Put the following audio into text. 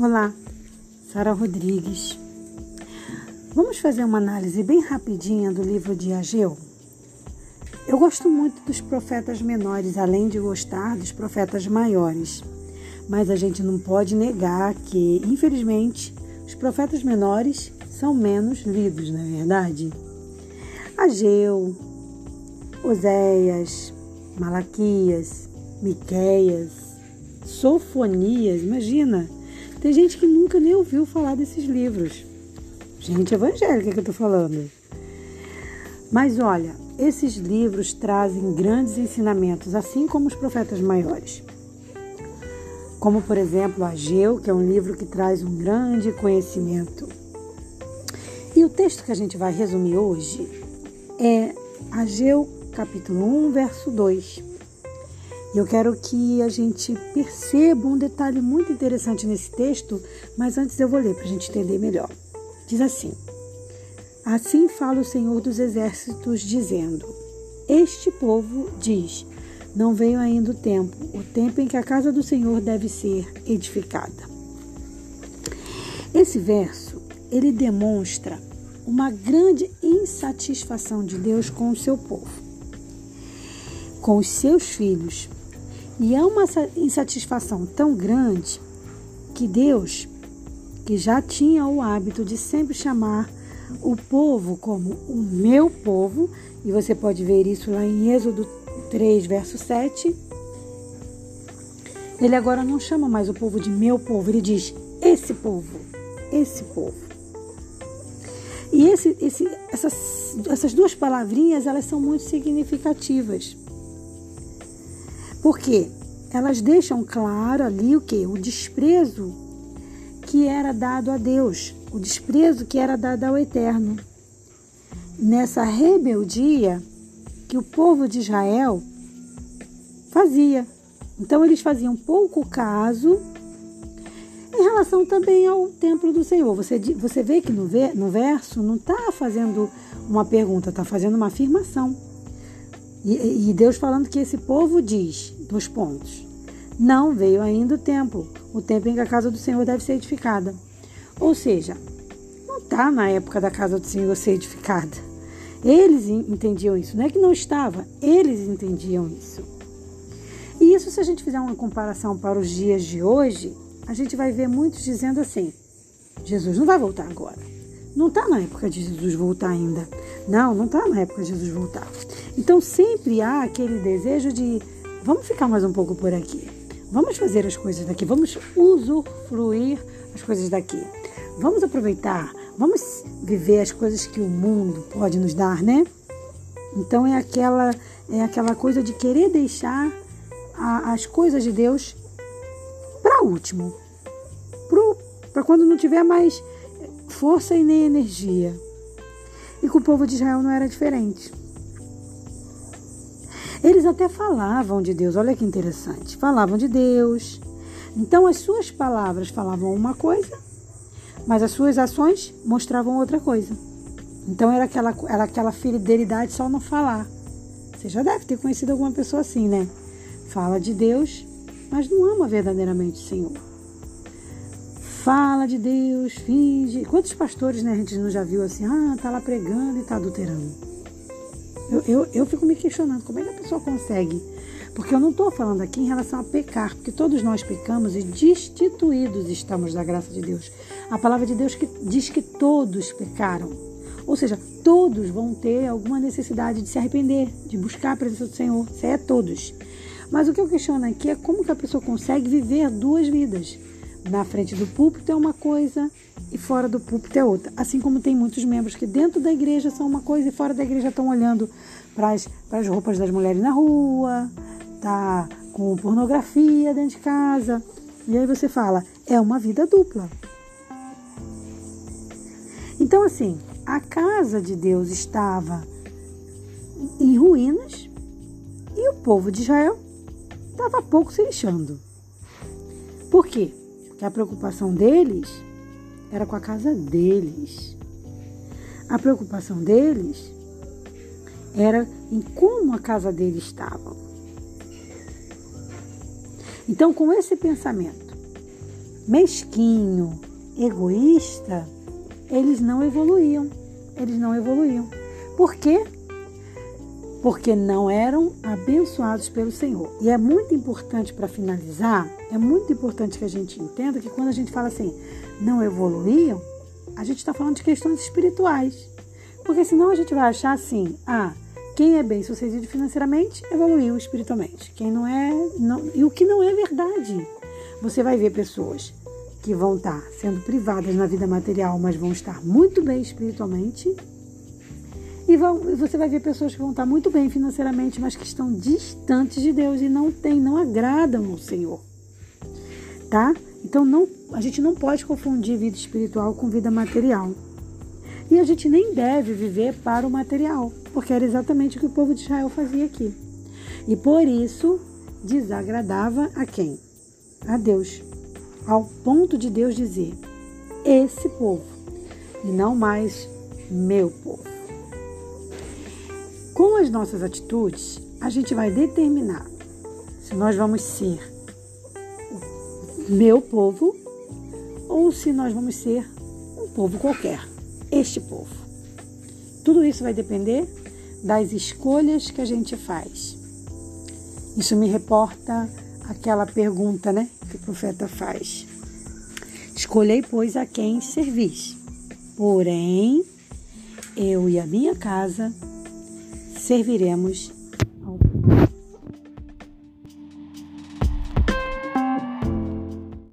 Olá, Sara Rodrigues. Vamos fazer uma análise bem rapidinha do livro de Ageu? Eu gosto muito dos profetas menores, além de gostar dos profetas maiores. Mas a gente não pode negar que, infelizmente, os profetas menores são menos lidos, não é verdade? Ageu, Oséias, Malaquias, Miqueias, Sofonias, imagina tem gente que nunca nem ouviu falar desses livros. Gente evangélica que eu tô falando. Mas olha, esses livros trazem grandes ensinamentos, assim como os profetas maiores. Como, por exemplo, Ageu, que é um livro que traz um grande conhecimento. E o texto que a gente vai resumir hoje é Ageu, capítulo 1, verso 2. E eu quero que a gente perceba um detalhe muito interessante nesse texto, mas antes eu vou ler para a gente entender melhor. Diz assim: Assim fala o Senhor dos Exércitos, dizendo: Este povo diz: Não veio ainda o tempo, o tempo em que a casa do Senhor deve ser edificada. Esse verso, ele demonstra uma grande insatisfação de Deus com o seu povo, com os seus filhos, e há uma insatisfação tão grande que Deus, que já tinha o hábito de sempre chamar o povo como o meu povo, e você pode ver isso lá em Êxodo 3, verso 7. Ele agora não chama mais o povo de meu povo, ele diz esse povo, esse povo. E esse, esse, essas, essas duas palavrinhas elas são muito significativas. Porque elas deixam claro ali o que? O desprezo que era dado a Deus, o desprezo que era dado ao Eterno. Nessa rebeldia que o povo de Israel fazia. Então eles faziam pouco caso em relação também ao templo do Senhor. Você, você vê que no, no verso não está fazendo uma pergunta, está fazendo uma afirmação. E, e Deus falando que esse povo diz, dois pontos, não veio ainda o tempo, o tempo em que a casa do Senhor deve ser edificada. Ou seja, não está na época da casa do Senhor ser edificada. Eles entendiam isso, não é que não estava, eles entendiam isso. E isso, se a gente fizer uma comparação para os dias de hoje, a gente vai ver muitos dizendo assim: Jesus não vai voltar agora. Não está na época de Jesus voltar ainda. Não, não está na época de Jesus voltar. Então sempre há aquele desejo de vamos ficar mais um pouco por aqui. Vamos fazer as coisas daqui, vamos usufruir as coisas daqui. Vamos aproveitar, vamos viver as coisas que o mundo pode nos dar, né? Então é aquela é aquela coisa de querer deixar a, as coisas de Deus para último, para quando não tiver mais força e nem energia. E com o povo de Israel não era diferente. Eles até falavam de Deus, olha que interessante. Falavam de Deus. Então as suas palavras falavam uma coisa, mas as suas ações mostravam outra coisa. Então era aquela, era aquela fidelidade só no falar. Você já deve ter conhecido alguma pessoa assim, né? Fala de Deus, mas não ama verdadeiramente o Senhor. Fala de Deus, finge. Quantos pastores, né, a gente não já viu assim, ah, tá lá pregando e tá adulterando. Eu, eu, eu fico me questionando como é que a pessoa consegue. Porque eu não estou falando aqui em relação a pecar, porque todos nós pecamos e destituídos estamos da graça de Deus. A palavra de Deus que diz que todos pecaram. Ou seja, todos vão ter alguma necessidade de se arrepender, de buscar a presença do Senhor. Isso é todos. Mas o que eu questiono aqui é como que a pessoa consegue viver duas vidas. Na frente do púlpito é uma coisa e fora do púlpito é outra. Assim como tem muitos membros que dentro da igreja são uma coisa e fora da igreja estão olhando para as roupas das mulheres na rua, tá com pornografia dentro de casa. E aí você fala, é uma vida dupla. Então, assim, a casa de Deus estava em ruínas e o povo de Israel estava pouco se lixando. Por quê? Porque a preocupação deles era com a casa deles. A preocupação deles era em como a casa deles estava. Então, com esse pensamento, mesquinho, egoísta, eles não evoluíam. Eles não evoluíam. Por quê? Porque não eram abençoados pelo Senhor. E é muito importante para finalizar, é muito importante que a gente entenda que quando a gente fala assim, não evoluíam, a gente está falando de questões espirituais. Porque senão a gente vai achar assim, ah, quem é bem sucedido financeiramente evoluiu espiritualmente. Quem não é, não, e o que não é verdade. Você vai ver pessoas que vão estar sendo privadas na vida material, mas vão estar muito bem espiritualmente. E vão, você vai ver pessoas que vão estar muito bem financeiramente, mas que estão distantes de Deus e não têm, não agradam o Senhor. Tá? Então não, a gente não pode confundir vida espiritual com vida material. E a gente nem deve viver para o material, porque era exatamente o que o povo de Israel fazia aqui. E por isso desagradava a quem? A Deus. Ao ponto de Deus dizer: esse povo, e não mais meu povo. Com as nossas atitudes, a gente vai determinar se nós vamos ser meu povo ou se nós vamos ser um povo qualquer este povo. Tudo isso vai depender das escolhas que a gente faz. Isso me reporta aquela pergunta, né, que o profeta faz. Escolhei, pois, a quem servis. Porém, eu e a minha casa serviremos